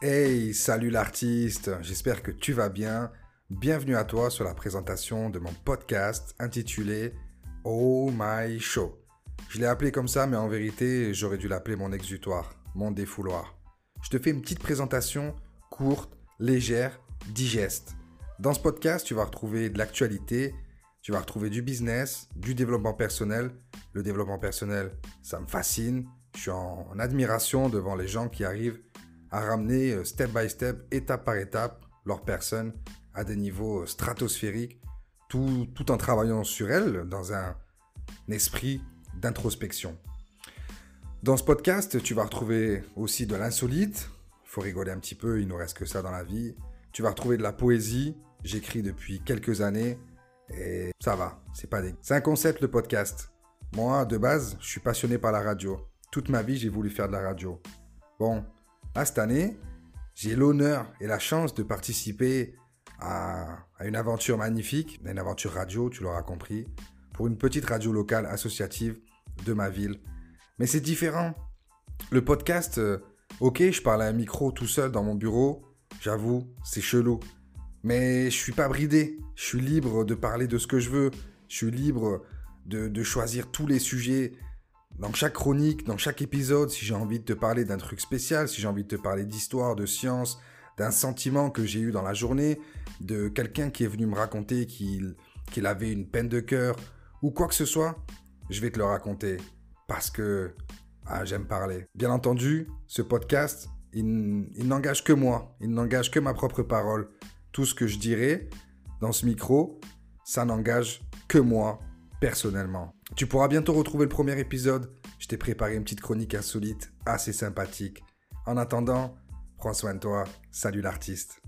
Hey, salut l'artiste, j'espère que tu vas bien. Bienvenue à toi sur la présentation de mon podcast intitulé Oh My Show. Je l'ai appelé comme ça, mais en vérité, j'aurais dû l'appeler mon exutoire, mon défouloir. Je te fais une petite présentation courte, légère, digeste. Dans ce podcast, tu vas retrouver de l'actualité, tu vas retrouver du business, du développement personnel. Le développement personnel, ça me fascine. Je suis en admiration devant les gens qui arrivent à ramener euh, step by step, étape par étape, leur personne à des niveaux euh, stratosphériques, tout, tout en travaillant sur elles dans un esprit d'introspection. Dans ce podcast, tu vas retrouver aussi de l'insolite. Il faut rigoler un petit peu, il ne reste que ça dans la vie. Tu vas retrouver de la poésie. J'écris depuis quelques années et ça va, c'est pas des... C'est un concept le podcast. Moi, de base, je suis passionné par la radio. Toute ma vie, j'ai voulu faire de la radio. Bon, là, cette année, j'ai l'honneur et la chance de participer à, une aventure magnifique, une aventure radio, tu l'auras compris, pour une petite radio locale associative de ma ville. Mais c'est différent. Le podcast, euh, ok, je parle à un micro tout seul dans mon bureau, j'avoue, c'est chelou. Mais je suis pas bridé. Je suis libre de parler de ce que je veux. Je suis libre de choisir tous les sujets. Dans chaque chronique, dans chaque épisode, si j'ai envie de te parler d'un truc spécial, si j'ai envie de te parler d'histoire, de science, d'un sentiment que j'ai eu dans la journée, de quelqu'un qui est venu me raconter qu'il avait une peine de cœur, ou quoi que ce soit, je vais te le raconter. Parce que ah, j'aime parler. Bien entendu, ce podcast, il, il n'engage que moi. Il n'engage que ma propre parole. Tout ce que je dirai dans ce micro, ça n'engage que moi, personnellement. Tu pourras bientôt retrouver le premier épisode. Je t'ai préparé une petite chronique insolite, assez sympathique. En attendant, prends soin de toi. Salut l'artiste.